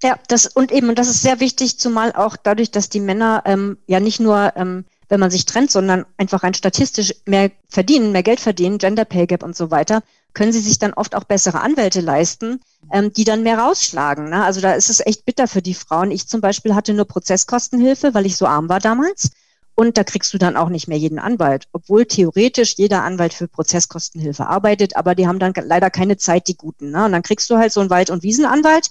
Ja, das und eben, und das ist sehr wichtig, zumal auch dadurch, dass die Männer ähm, ja nicht nur, ähm, wenn man sich trennt, sondern einfach rein statistisch mehr verdienen, mehr Geld verdienen, Gender Pay Gap und so weiter, können sie sich dann oft auch bessere Anwälte leisten, ähm, die dann mehr rausschlagen. Ne? Also da ist es echt bitter für die Frauen. Ich zum Beispiel hatte nur Prozesskostenhilfe, weil ich so arm war damals. Und da kriegst du dann auch nicht mehr jeden Anwalt, obwohl theoretisch jeder Anwalt für Prozesskostenhilfe arbeitet, aber die haben dann leider keine Zeit, die Guten. Ne? Und dann kriegst du halt so einen Wald- und Wiesenanwalt,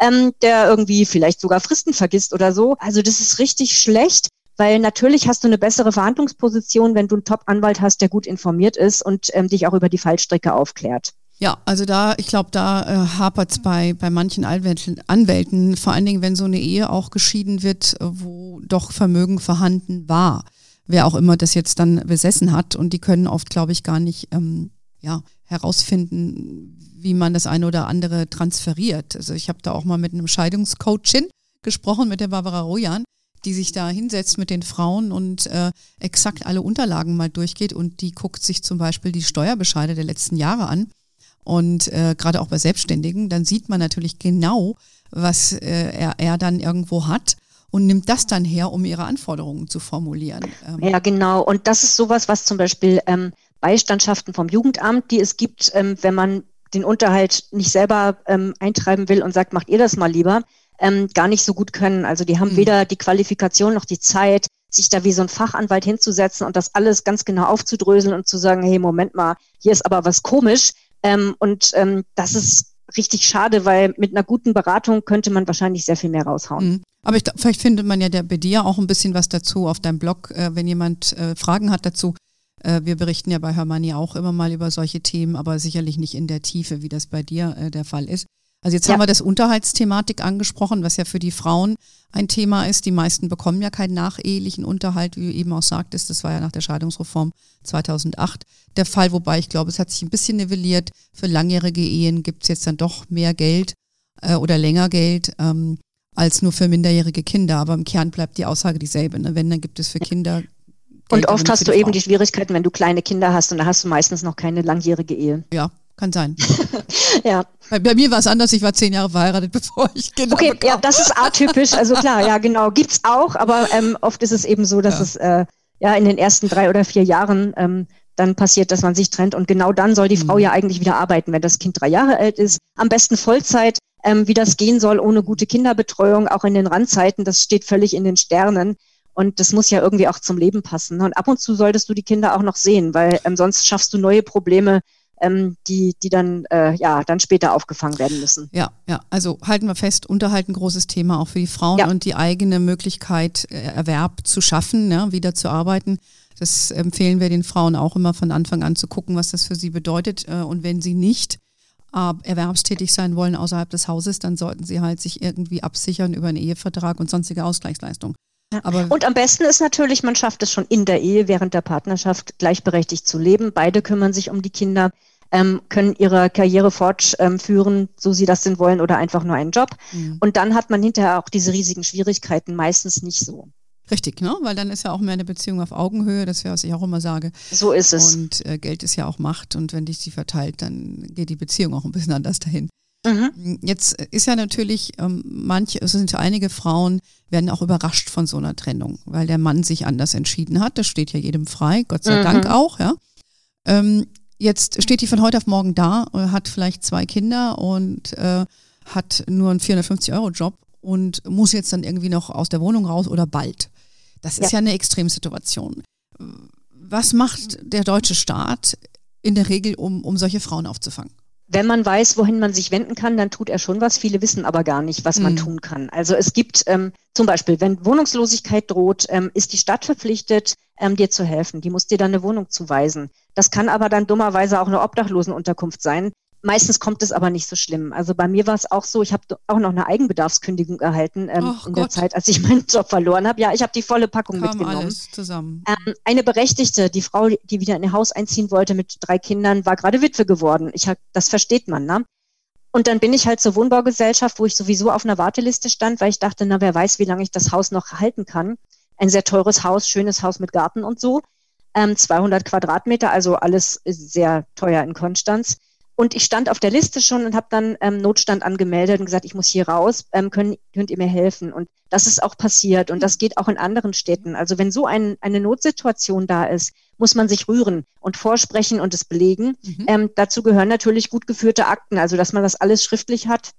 ähm, der irgendwie vielleicht sogar Fristen vergisst oder so. Also das ist richtig schlecht, weil natürlich hast du eine bessere Verhandlungsposition, wenn du einen Top-Anwalt hast, der gut informiert ist und ähm, dich auch über die Fallstrecke aufklärt. Ja, also da, ich glaube, da äh, hapert es bei, bei manchen Anwälten, Anwälten, vor allen Dingen, wenn so eine Ehe auch geschieden wird, äh, wo doch Vermögen vorhanden war. Wer auch immer das jetzt dann besessen hat. Und die können oft, glaube ich, gar nicht ähm, ja, herausfinden, wie man das eine oder andere transferiert. Also ich habe da auch mal mit einem Scheidungscoachin gesprochen, mit der Barbara Rojan, die sich da hinsetzt mit den Frauen und äh, exakt alle Unterlagen mal durchgeht und die guckt sich zum Beispiel die Steuerbescheide der letzten Jahre an und äh, gerade auch bei Selbstständigen, dann sieht man natürlich genau, was äh, er, er dann irgendwo hat und nimmt das dann her, um ihre Anforderungen zu formulieren. Ähm. Ja, genau. Und das ist sowas, was zum Beispiel ähm, Beistandschaften vom Jugendamt, die es gibt, ähm, wenn man den Unterhalt nicht selber ähm, eintreiben will und sagt, macht ihr das mal lieber, ähm, gar nicht so gut können. Also die haben mhm. weder die Qualifikation noch die Zeit, sich da wie so ein Fachanwalt hinzusetzen und das alles ganz genau aufzudröseln und zu sagen, hey, Moment mal, hier ist aber was komisch. Ähm, und ähm, das ist richtig schade, weil mit einer guten Beratung könnte man wahrscheinlich sehr viel mehr raushauen. Mhm. Aber ich, vielleicht findet man ja der, bei dir auch ein bisschen was dazu auf deinem Blog, äh, wenn jemand äh, Fragen hat dazu. Äh, wir berichten ja bei Hermanni auch immer mal über solche Themen, aber sicherlich nicht in der Tiefe, wie das bei dir äh, der Fall ist. Also jetzt ja. haben wir das Unterhaltsthematik angesprochen, was ja für die Frauen ein Thema ist. Die meisten bekommen ja keinen nachehelichen Unterhalt, wie du eben auch sagtest. Das war ja nach der Scheidungsreform 2008 der Fall, wobei ich glaube, es hat sich ein bisschen nivelliert. Für langjährige Ehen gibt es jetzt dann doch mehr Geld äh, oder länger Geld ähm, als nur für minderjährige Kinder. Aber im Kern bleibt die Aussage dieselbe. Ne? Wenn, dann gibt es für Kinder und oft hast du eben die Schwierigkeiten, wenn du kleine Kinder hast und da hast du meistens noch keine langjährige Ehe. Ja, kann sein. [laughs] ja. Bei, bei mir war es anders, ich war zehn Jahre verheiratet, [laughs] bevor ich Kinder Okay, bekam. ja, das ist atypisch, also klar, ja, genau, gibt's auch, aber ähm, oft ist es eben so, dass ja. es äh, ja in den ersten drei oder vier Jahren ähm, dann passiert, dass man sich trennt und genau dann soll die mhm. Frau ja eigentlich wieder arbeiten, wenn das Kind drei Jahre alt ist, am besten Vollzeit, ähm, wie das gehen soll ohne gute Kinderbetreuung, auch in den Randzeiten, das steht völlig in den Sternen. Und das muss ja irgendwie auch zum Leben passen. Und ab und zu solltest du die Kinder auch noch sehen, weil ähm, sonst schaffst du neue Probleme, ähm, die, die dann, äh, ja, dann später aufgefangen werden müssen. Ja, ja, also halten wir fest, Unterhalt ein großes Thema auch für die Frauen ja. und die eigene Möglichkeit, äh, Erwerb zu schaffen, ne, wieder zu arbeiten. Das empfehlen wir den Frauen auch immer von Anfang an zu gucken, was das für sie bedeutet. Äh, und wenn sie nicht erwerbstätig sein wollen außerhalb des Hauses, dann sollten sie halt sich irgendwie absichern über einen Ehevertrag und sonstige Ausgleichsleistungen. Aber und am besten ist natürlich, man schafft es schon in der Ehe während der Partnerschaft gleichberechtigt zu leben. Beide kümmern sich um die Kinder ähm, können ihre Karriere fortführen, so sie das denn wollen, oder einfach nur einen Job. Mhm. Und dann hat man hinterher auch diese riesigen Schwierigkeiten meistens nicht so. Richtig, ne? weil dann ist ja auch mehr eine Beziehung auf Augenhöhe, das wäre, was ich auch immer sage. So ist es. Und äh, Geld ist ja auch Macht und wenn dich sie verteilt, dann geht die Beziehung auch ein bisschen anders dahin. Mhm. Jetzt ist ja natürlich, ähm, manche, es sind einige Frauen, werden auch überrascht von so einer Trennung, weil der Mann sich anders entschieden hat. Das steht ja jedem frei, Gott sei mhm. Dank auch, ja. Ähm, Jetzt steht die von heute auf morgen da, äh, hat vielleicht zwei Kinder und äh, hat nur einen 450-Euro-Job und muss jetzt dann irgendwie noch aus der Wohnung raus oder bald. Das ist ja, ja eine Extremsituation. Was macht der deutsche Staat in der Regel, um, um solche Frauen aufzufangen? Wenn man weiß, wohin man sich wenden kann, dann tut er schon was. Viele wissen aber gar nicht, was man mhm. tun kann. Also es gibt ähm, zum Beispiel, wenn Wohnungslosigkeit droht, ähm, ist die Stadt verpflichtet, ähm, dir zu helfen. Die muss dir dann eine Wohnung zuweisen. Das kann aber dann dummerweise auch eine Obdachlosenunterkunft sein. Meistens kommt es aber nicht so schlimm. Also bei mir war es auch so, ich habe auch noch eine Eigenbedarfskündigung erhalten ähm, in der Zeit, als ich [laughs] meinen Job verloren habe. Ja, ich habe die volle Packung Kam mitgenommen. Alles zusammen. Ähm, eine Berechtigte, die Frau, die wieder in ihr Haus einziehen wollte mit drei Kindern, war gerade Witwe geworden. Ich hab, das versteht man, ne? Und dann bin ich halt zur Wohnbaugesellschaft, wo ich sowieso auf einer Warteliste stand, weil ich dachte, na, wer weiß, wie lange ich das Haus noch halten kann. Ein sehr teures Haus, schönes Haus mit Garten und so. Ähm, 200 Quadratmeter, also alles sehr teuer in Konstanz. Und ich stand auf der Liste schon und habe dann ähm, Notstand angemeldet und gesagt, ich muss hier raus, ähm, können, könnt ihr mir helfen? Und das ist auch passiert und das geht auch in anderen Städten. Also wenn so ein, eine Notsituation da ist, muss man sich rühren und vorsprechen und es belegen. Mhm. Ähm, dazu gehören natürlich gut geführte Akten, also dass man das alles schriftlich hat,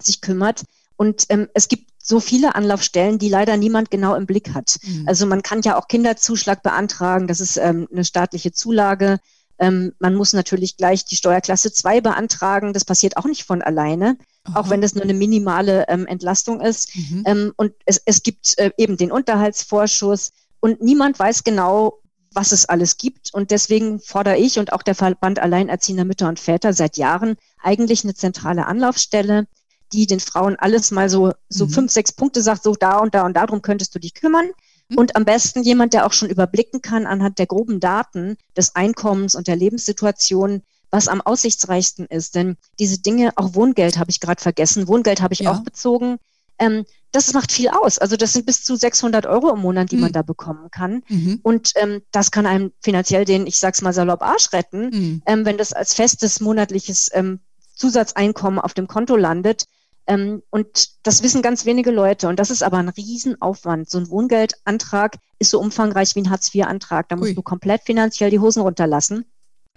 sich kümmert. Und ähm, es gibt so viele Anlaufstellen, die leider niemand genau im Blick hat. Mhm. Also man kann ja auch Kinderzuschlag beantragen, das ist ähm, eine staatliche Zulage. Ähm, man muss natürlich gleich die Steuerklasse 2 beantragen. Das passiert auch nicht von alleine, Aha. auch wenn das nur eine minimale ähm, Entlastung ist. Mhm. Ähm, und es, es gibt äh, eben den Unterhaltsvorschuss und niemand weiß genau, was es alles gibt. Und deswegen fordere ich und auch der Verband Alleinerziehender Mütter und Väter seit Jahren eigentlich eine zentrale Anlaufstelle, die den Frauen alles mal so, so mhm. fünf, sechs Punkte sagt, so da und da und darum könntest du dich kümmern. Mhm. Und am besten jemand, der auch schon überblicken kann anhand der groben Daten des Einkommens und der Lebenssituation, was am aussichtsreichsten ist. Denn diese Dinge, auch Wohngeld habe ich gerade vergessen, Wohngeld habe ich ja. auch bezogen. Ähm, das macht viel aus. Also das sind bis zu 600 Euro im Monat, die mhm. man da bekommen kann. Mhm. Und ähm, das kann einem finanziell den, ich sag's mal salopp, Arsch retten, mhm. ähm, wenn das als festes monatliches ähm, Zusatzeinkommen auf dem Konto landet. Ähm, und das wissen ganz wenige Leute. Und das ist aber ein Riesenaufwand. So ein Wohngeldantrag ist so umfangreich wie ein Hartz-IV-Antrag. Da musst Ui. du komplett finanziell die Hosen runterlassen.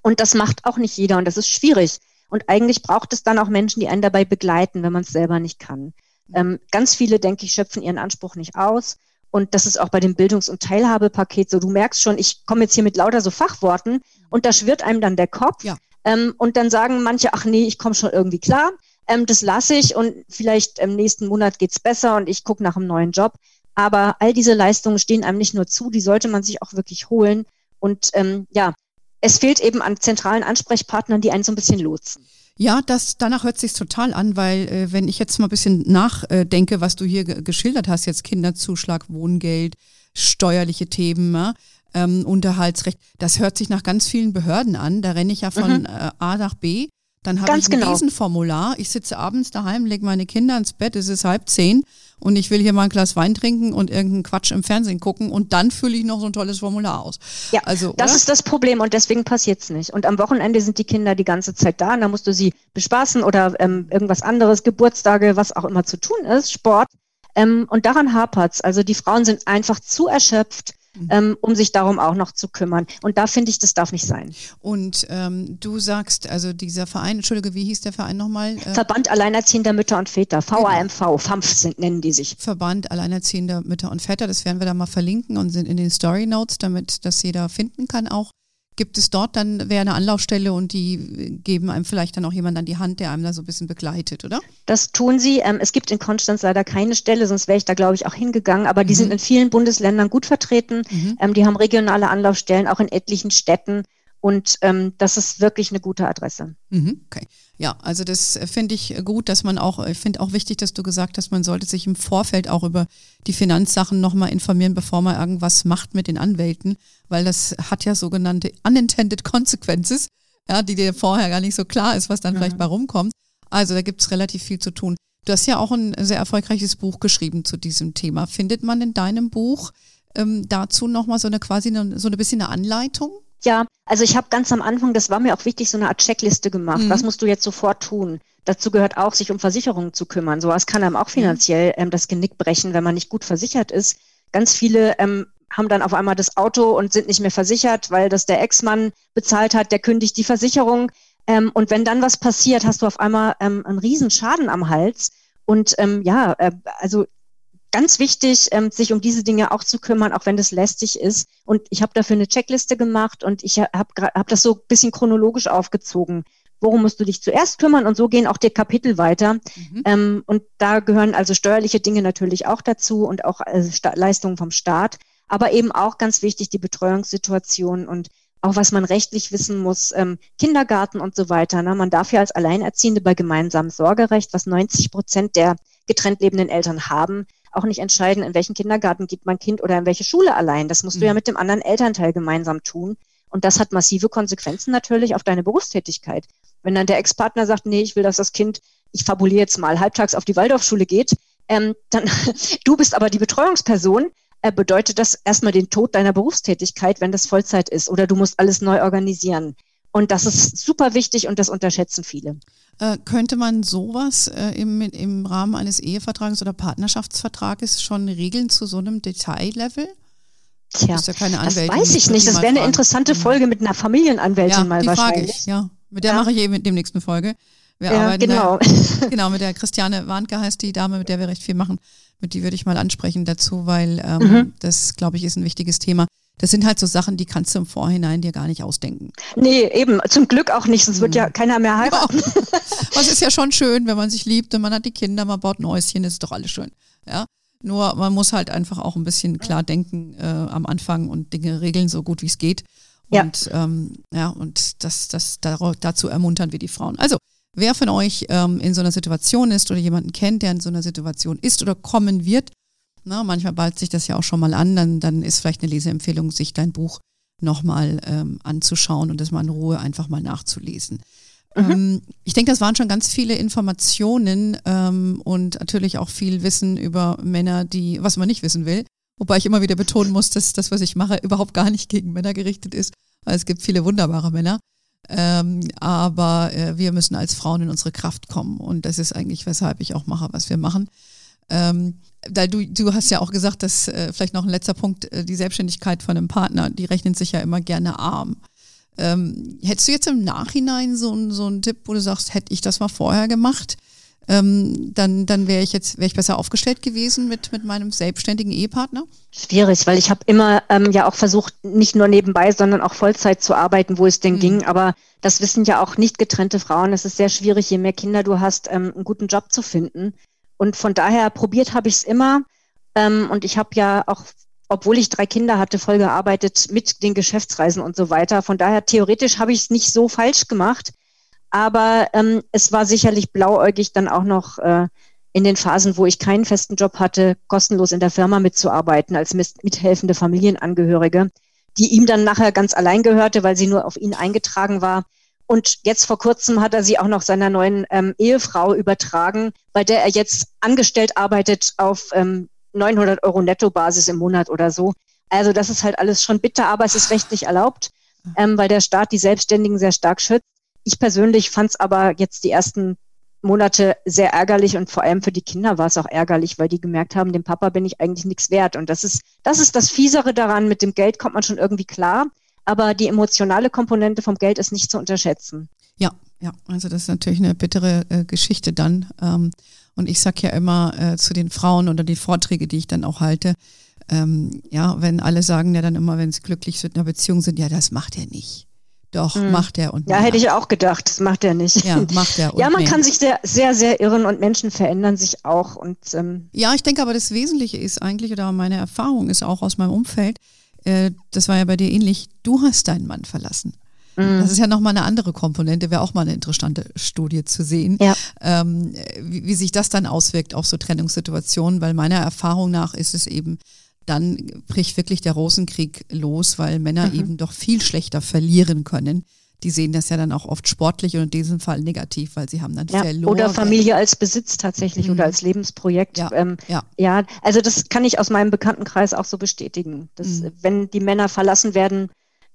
Und das macht auch nicht jeder. Und das ist schwierig. Und eigentlich braucht es dann auch Menschen, die einen dabei begleiten, wenn man es selber nicht kann. Ähm, ganz viele, denke ich, schöpfen ihren Anspruch nicht aus. Und das ist auch bei dem Bildungs- und Teilhabepaket so. Du merkst schon, ich komme jetzt hier mit lauter so Fachworten und da schwirrt einem dann der Kopf. Ja. Ähm, und dann sagen manche, ach nee, ich komme schon irgendwie klar ähm, das lasse ich und vielleicht im nächsten Monat geht's besser und ich gucke nach einem neuen Job. Aber all diese Leistungen stehen einem nicht nur zu, die sollte man sich auch wirklich holen. Und ähm, ja, es fehlt eben an zentralen Ansprechpartnern, die einen so ein bisschen lotsen. Ja, das, danach hört sich total an, weil äh, wenn ich jetzt mal ein bisschen nachdenke, was du hier geschildert hast, jetzt Kinderzuschlag, Wohngeld, steuerliche Themen, ja, ähm, Unterhaltsrecht, das hört sich nach ganz vielen Behörden an. Da renne ich ja von mhm. äh, A nach B dann habe ich ein genau. Riesenformular. Ich sitze abends daheim, lege meine Kinder ins Bett, es ist halb zehn und ich will hier mal ein Glas Wein trinken und irgendeinen Quatsch im Fernsehen gucken und dann fülle ich noch so ein tolles Formular aus. Ja, also, das ist das Problem und deswegen passiert es nicht. Und am Wochenende sind die Kinder die ganze Zeit da und da musst du sie bespaßen oder ähm, irgendwas anderes, Geburtstage, was auch immer zu tun ist, Sport. Ähm, und daran hapert's. Also die Frauen sind einfach zu erschöpft. Ähm, um sich darum auch noch zu kümmern. Und da finde ich, das darf nicht sein. Und ähm, du sagst, also dieser Verein, Entschuldige, wie hieß der Verein nochmal? Äh, Verband Alleinerziehender Mütter und Väter, VAMV, genau. FAMF nennen die sich. Verband Alleinerziehender Mütter und Väter, das werden wir da mal verlinken und sind in den Story Notes, damit das jeder finden kann auch gibt es dort dann, wäre eine Anlaufstelle und die geben einem vielleicht dann auch jemand an die Hand, der einem da so ein bisschen begleitet, oder? Das tun sie. Ähm, es gibt in Konstanz leider keine Stelle, sonst wäre ich da, glaube ich, auch hingegangen. Aber die mhm. sind in vielen Bundesländern gut vertreten. Mhm. Ähm, die haben regionale Anlaufstellen, auch in etlichen Städten. Und ähm, das ist wirklich eine gute Adresse. Mhm, okay. Ja, also das finde ich gut, dass man auch, ich finde auch wichtig, dass du gesagt hast, man sollte sich im Vorfeld auch über die Finanzsachen nochmal informieren, bevor man irgendwas macht mit den Anwälten, weil das hat ja sogenannte unintended consequences, ja, die dir vorher gar nicht so klar ist, was dann mhm. vielleicht bei rumkommt. Also da gibt es relativ viel zu tun. Du hast ja auch ein sehr erfolgreiches Buch geschrieben zu diesem Thema. Findet man in deinem Buch ähm, dazu nochmal so eine quasi eine, so ein bisschen eine Anleitung? Ja, also ich habe ganz am Anfang, das war mir auch wichtig, so eine Art Checkliste gemacht. Mhm. Was musst du jetzt sofort tun? Dazu gehört auch, sich um Versicherungen zu kümmern. Sowas kann einem auch mhm. finanziell ähm, das Genick brechen, wenn man nicht gut versichert ist. Ganz viele ähm, haben dann auf einmal das Auto und sind nicht mehr versichert, weil das der Ex-Mann bezahlt hat, der kündigt die Versicherung. Ähm, und wenn dann was passiert, hast du auf einmal ähm, einen riesen Schaden am Hals. Und ähm, ja, äh, also ganz wichtig, ähm, sich um diese Dinge auch zu kümmern, auch wenn das lästig ist. Und ich habe dafür eine Checkliste gemacht und ich habe hab das so ein bisschen chronologisch aufgezogen. Worum musst du dich zuerst kümmern? Und so gehen auch die Kapitel weiter. Mhm. Ähm, und da gehören also steuerliche Dinge natürlich auch dazu und auch äh, Leistungen vom Staat. Aber eben auch ganz wichtig die Betreuungssituation und auch was man rechtlich wissen muss, ähm, Kindergarten und so weiter. Ne? Man darf ja als Alleinerziehende bei gemeinsamem Sorgerecht, was 90 Prozent der getrennt lebenden Eltern haben, auch nicht entscheiden, in welchen Kindergarten geht mein Kind oder in welche Schule allein. Das musst mhm. du ja mhm. mit dem anderen Elternteil gemeinsam tun. Und das hat massive Konsequenzen natürlich auf deine Berufstätigkeit. Wenn dann der Ex-Partner sagt, nee, ich will, dass das Kind, ich fabuliere jetzt mal, halbtags auf die Waldorfschule geht, ähm, dann [laughs] du bist aber die Betreuungsperson, äh, bedeutet das erstmal den Tod deiner Berufstätigkeit, wenn das Vollzeit ist oder du musst alles neu organisieren. Und das ist super wichtig und das unterschätzen viele. Äh, könnte man sowas äh, im, im Rahmen eines Ehevertrages oder Partnerschaftsvertrages schon regeln zu so einem Detaillevel? Tja, ja keine das weiß ich nicht. Das wäre eine interessante mhm. Folge mit einer Familienanwältin ja, mal die wahrscheinlich. Frage ich, ja. Mit der ja. mache ich eben in der nächsten Folge. Wir ja, arbeiten genau. Da, [laughs] genau, mit der Christiane Warnke heißt die Dame, mit der wir recht viel machen. Mit die würde ich mal ansprechen dazu, weil ähm, mhm. das, glaube ich, ist ein wichtiges Thema. Das sind halt so Sachen, die kannst du im Vorhinein dir gar nicht ausdenken. Nee, eben. Zum Glück auch nicht, sonst wird ja mhm. keiner mehr heiraten. [laughs] Ja. Was ist ja schon schön, wenn man sich liebt und man hat die Kinder, man baut ein Häuschen, ist doch alles schön. Ja. Nur man muss halt einfach auch ein bisschen klar denken äh, am Anfang und Dinge regeln, so gut wie es geht. Und ja, ähm, ja und das, das, dazu ermuntern wir die Frauen. Also, wer von euch ähm, in so einer Situation ist oder jemanden kennt, der in so einer Situation ist oder kommen wird, na, manchmal ballt sich das ja auch schon mal an, dann, dann ist vielleicht eine Leseempfehlung, sich dein Buch nochmal ähm, anzuschauen und das mal in Ruhe einfach mal nachzulesen. Mhm. Ähm, ich denke, das waren schon ganz viele Informationen ähm, und natürlich auch viel Wissen über Männer, die, was man nicht wissen will. Wobei ich immer wieder betonen muss, dass das, was ich mache, [laughs] überhaupt gar nicht gegen Männer gerichtet ist. Weil es gibt viele wunderbare Männer. Ähm, aber äh, wir müssen als Frauen in unsere Kraft kommen. Und das ist eigentlich, weshalb ich auch mache, was wir machen. Ähm, da du, du hast ja auch gesagt, dass äh, vielleicht noch ein letzter Punkt, äh, die Selbstständigkeit von einem Partner, die rechnen sich ja immer gerne arm. Ähm, hättest du jetzt im Nachhinein so, so einen Tipp, wo du sagst, hätte ich das mal vorher gemacht, ähm, dann, dann wäre ich jetzt wäre ich besser aufgestellt gewesen mit, mit meinem selbstständigen Ehepartner? Schwierig, weil ich habe immer ähm, ja auch versucht, nicht nur nebenbei, sondern auch Vollzeit zu arbeiten, wo es denn mhm. ging. Aber das wissen ja auch nicht getrennte Frauen. Es ist sehr schwierig, je mehr Kinder du hast, ähm, einen guten Job zu finden. Und von daher probiert habe ich es immer. Ähm, und ich habe ja auch, obwohl ich drei Kinder hatte, voll gearbeitet mit den Geschäftsreisen und so weiter. Von daher theoretisch habe ich es nicht so falsch gemacht. Aber ähm, es war sicherlich blauäugig dann auch noch äh, in den Phasen, wo ich keinen festen Job hatte, kostenlos in der Firma mitzuarbeiten als mithelfende Familienangehörige, die ihm dann nachher ganz allein gehörte, weil sie nur auf ihn eingetragen war. Und jetzt vor kurzem hat er sie auch noch seiner neuen ähm, Ehefrau übertragen, bei der er jetzt angestellt arbeitet auf ähm, 900 Euro Nettobasis im Monat oder so. Also das ist halt alles schon bitter, aber es ist rechtlich erlaubt, ähm, weil der Staat die Selbstständigen sehr stark schützt. Ich persönlich fand es aber jetzt die ersten Monate sehr ärgerlich und vor allem für die Kinder war es auch ärgerlich, weil die gemerkt haben, dem Papa bin ich eigentlich nichts wert. Und das ist, das ist das Fiesere daran. Mit dem Geld kommt man schon irgendwie klar aber die emotionale Komponente vom Geld ist nicht zu unterschätzen. Ja, ja, also das ist natürlich eine bittere äh, Geschichte dann. Ähm, und ich sage ja immer äh, zu den Frauen oder die Vorträge, die ich dann auch halte, ähm, ja, wenn alle sagen ja dann immer, wenn sie glücklich sind in einer Beziehung sind, ja, das macht er nicht. Doch, mhm. macht er und Ja, hätte ich auch gedacht, das macht er nicht. Ja, macht er. [laughs] ja, man mehr. kann sich sehr, sehr, sehr irren und Menschen verändern sich auch. Und, ähm ja, ich denke aber, das Wesentliche ist eigentlich, oder meine Erfahrung ist auch aus meinem Umfeld, äh, das war ja bei dir ähnlich, du hast deinen Mann verlassen. Mhm. Das ist ja nochmal eine andere Komponente, wäre auch mal eine interessante Studie zu sehen, ja. ähm, wie, wie, sich das dann auswirkt auf so Trennungssituationen, weil meiner Erfahrung nach ist es eben, dann bricht wirklich der Rosenkrieg los, weil Männer mhm. eben doch viel schlechter verlieren können die sehen das ja dann auch oft sportlich und in diesem Fall negativ, weil sie haben dann ja, verloren. Oder Familie als Besitz tatsächlich mhm. oder als Lebensprojekt. Ja, ähm, ja. ja, also das kann ich aus meinem Bekanntenkreis auch so bestätigen. Dass, mhm. Wenn die Männer verlassen werden,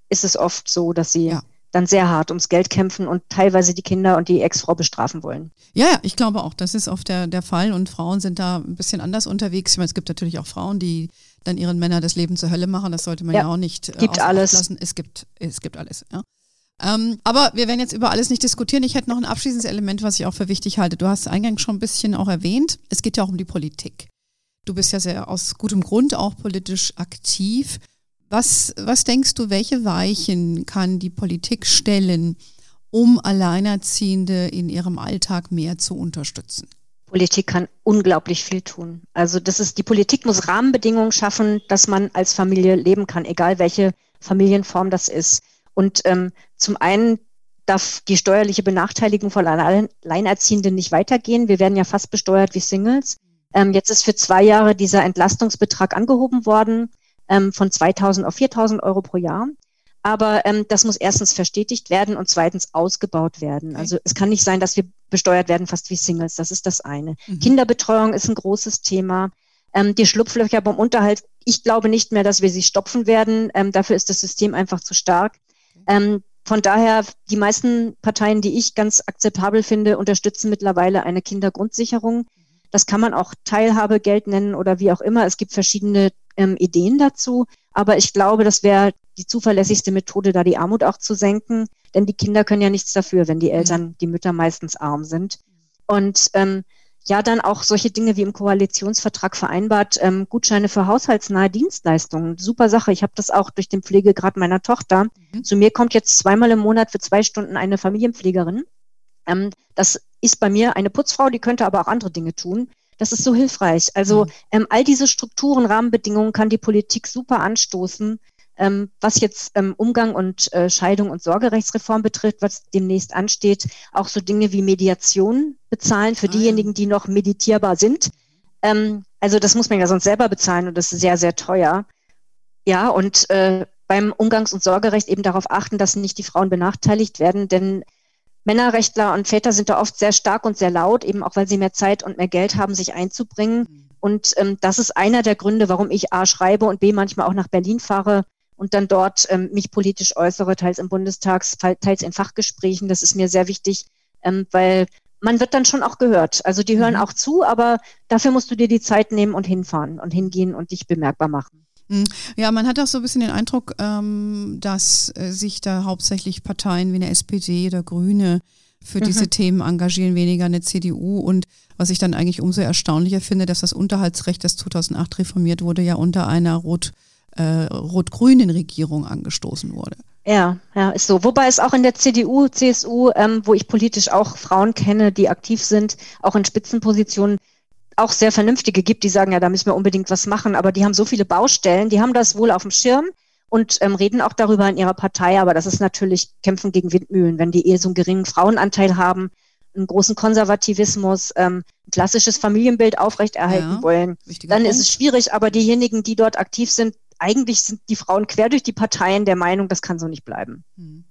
ist es oft so, dass sie ja. dann sehr hart ums Geld kämpfen und teilweise die Kinder und die Ex-Frau bestrafen wollen. Ja, ja, ich glaube auch, das ist oft der, der Fall und Frauen sind da ein bisschen anders unterwegs. Ich meine, es gibt natürlich auch Frauen, die dann ihren Männern das Leben zur Hölle machen. Das sollte man ja, ja auch nicht äh, gibt alles. lassen. Es gibt, es gibt alles. Ja. Ähm, aber wir werden jetzt über alles nicht diskutieren. Ich hätte noch ein abschließendes Element, was ich auch für wichtig halte. Du hast eingangs schon ein bisschen auch erwähnt. Es geht ja auch um die Politik. Du bist ja sehr aus gutem Grund auch politisch aktiv. Was, was denkst du, welche Weichen kann die Politik stellen, um Alleinerziehende in ihrem Alltag mehr zu unterstützen? Politik kann unglaublich viel tun. Also das ist, die Politik muss Rahmenbedingungen schaffen, dass man als Familie leben kann, egal welche Familienform das ist. Und ähm, zum einen darf die steuerliche Benachteiligung von Alleinerziehenden nicht weitergehen. Wir werden ja fast besteuert wie Singles. Ähm, jetzt ist für zwei Jahre dieser Entlastungsbetrag angehoben worden ähm, von 2.000 auf 4.000 Euro pro Jahr. Aber ähm, das muss erstens verstetigt werden und zweitens ausgebaut werden. Okay. Also es kann nicht sein, dass wir besteuert werden fast wie Singles. Das ist das eine. Mhm. Kinderbetreuung ist ein großes Thema. Ähm, die Schlupflöcher beim Unterhalt, ich glaube nicht mehr, dass wir sie stopfen werden. Ähm, dafür ist das System einfach zu stark. Ähm, von daher, die meisten Parteien, die ich ganz akzeptabel finde, unterstützen mittlerweile eine Kindergrundsicherung. Das kann man auch Teilhabegeld nennen oder wie auch immer. Es gibt verschiedene ähm, Ideen dazu. Aber ich glaube, das wäre die zuverlässigste Methode, da die Armut auch zu senken. Denn die Kinder können ja nichts dafür, wenn die Eltern, die Mütter meistens arm sind. Und ähm, ja, dann auch solche Dinge wie im Koalitionsvertrag vereinbart, ähm, Gutscheine für haushaltsnahe Dienstleistungen. Super Sache. Ich habe das auch durch den Pflegegrad meiner Tochter. Mhm. Zu mir kommt jetzt zweimal im Monat für zwei Stunden eine Familienpflegerin. Ähm, das ist bei mir eine Putzfrau, die könnte aber auch andere Dinge tun. Das ist so hilfreich. Also mhm. ähm, all diese Strukturen, Rahmenbedingungen kann die Politik super anstoßen, ähm, was jetzt ähm, Umgang und äh, Scheidung und Sorgerechtsreform betrifft, was demnächst ansteht, auch so Dinge wie Mediation bezahlen für ah, diejenigen, ja. die noch meditierbar sind. Ähm, also das muss man ja sonst selber bezahlen und das ist sehr, sehr teuer. Ja, und äh, beim Umgangs- und Sorgerecht eben darauf achten, dass nicht die Frauen benachteiligt werden, denn Männerrechtler und Väter sind da oft sehr stark und sehr laut, eben auch weil sie mehr Zeit und mehr Geld haben, sich einzubringen. Mhm. Und ähm, das ist einer der Gründe, warum ich A schreibe und B manchmal auch nach Berlin fahre und dann dort ähm, mich politisch äußere, teils im Bundestag, teils in Fachgesprächen. Das ist mir sehr wichtig, ähm, weil man wird dann schon auch gehört. Also die hören mhm. auch zu, aber dafür musst du dir die Zeit nehmen und hinfahren und hingehen und dich bemerkbar machen. Mhm. Ja, man hat auch so ein bisschen den Eindruck, ähm, dass äh, sich da hauptsächlich Parteien wie eine SPD oder Grüne für mhm. diese Themen engagieren, weniger eine CDU. Und was ich dann eigentlich umso erstaunlicher finde, dass das Unterhaltsrecht, das 2008 reformiert wurde, ja unter einer rot, äh, rot-grünen Regierung angestoßen wurde. Ja, ja, ist so. Wobei es auch in der CDU, CSU, ähm, wo ich politisch auch Frauen kenne, die aktiv sind, auch in Spitzenpositionen, auch sehr vernünftige gibt, die sagen, ja, da müssen wir unbedingt was machen, aber die haben so viele Baustellen, die haben das wohl auf dem Schirm und ähm, reden auch darüber in ihrer Partei, aber das ist natürlich Kämpfen gegen Windmühlen, wenn die eher so einen geringen Frauenanteil haben, einen großen Konservativismus, ähm, ein klassisches Familienbild aufrechterhalten ja, wollen, dann Punkt. ist es schwierig, aber diejenigen, die dort aktiv sind, eigentlich sind die Frauen quer durch die Parteien der Meinung, das kann so nicht bleiben. Hm.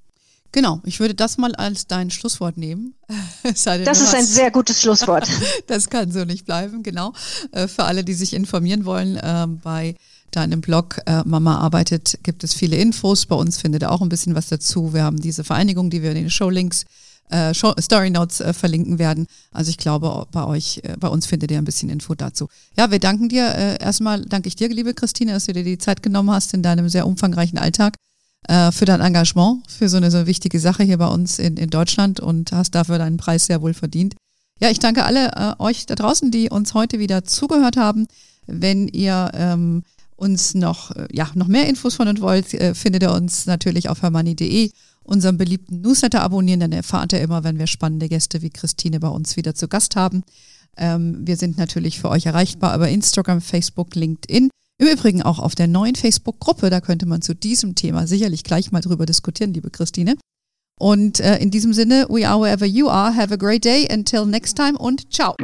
Genau, ich würde das mal als dein Schlusswort nehmen. [laughs] das ist ein sehr gutes Schlusswort. [laughs] das kann so nicht bleiben, genau. Äh, für alle, die sich informieren wollen, ähm, bei deinem Blog äh, Mama arbeitet gibt es viele Infos. Bei uns findet ihr auch ein bisschen was dazu. Wir haben diese Vereinigung, die wir in den Showlinks, äh, Story Notes äh, verlinken werden. Also ich glaube, bei euch, äh, bei uns findet ihr ein bisschen Info dazu. Ja, wir danken dir. Äh, erstmal danke ich dir, liebe Christine, dass du dir die Zeit genommen hast in deinem sehr umfangreichen Alltag äh, für dein Engagement, für so eine so wichtige Sache hier bei uns in, in Deutschland und hast dafür deinen Preis sehr wohl verdient. Ja, ich danke alle äh, euch da draußen, die uns heute wieder zugehört haben. Wenn ihr ähm, uns noch, äh, ja, noch mehr Infos von uns wollt, äh, findet ihr uns natürlich auf hermanni.de, unserem beliebten Newsletter abonnieren, dann erfahrt ihr immer, wenn wir spannende Gäste wie Christine bei uns wieder zu Gast haben. Ähm, wir sind natürlich für euch erreichbar über Instagram, Facebook, LinkedIn. Im Übrigen auch auf der neuen Facebook-Gruppe, da könnte man zu diesem Thema sicherlich gleich mal drüber diskutieren, liebe Christine. Und äh, in diesem Sinne, we are wherever you are. Have a great day. Until next time und ciao.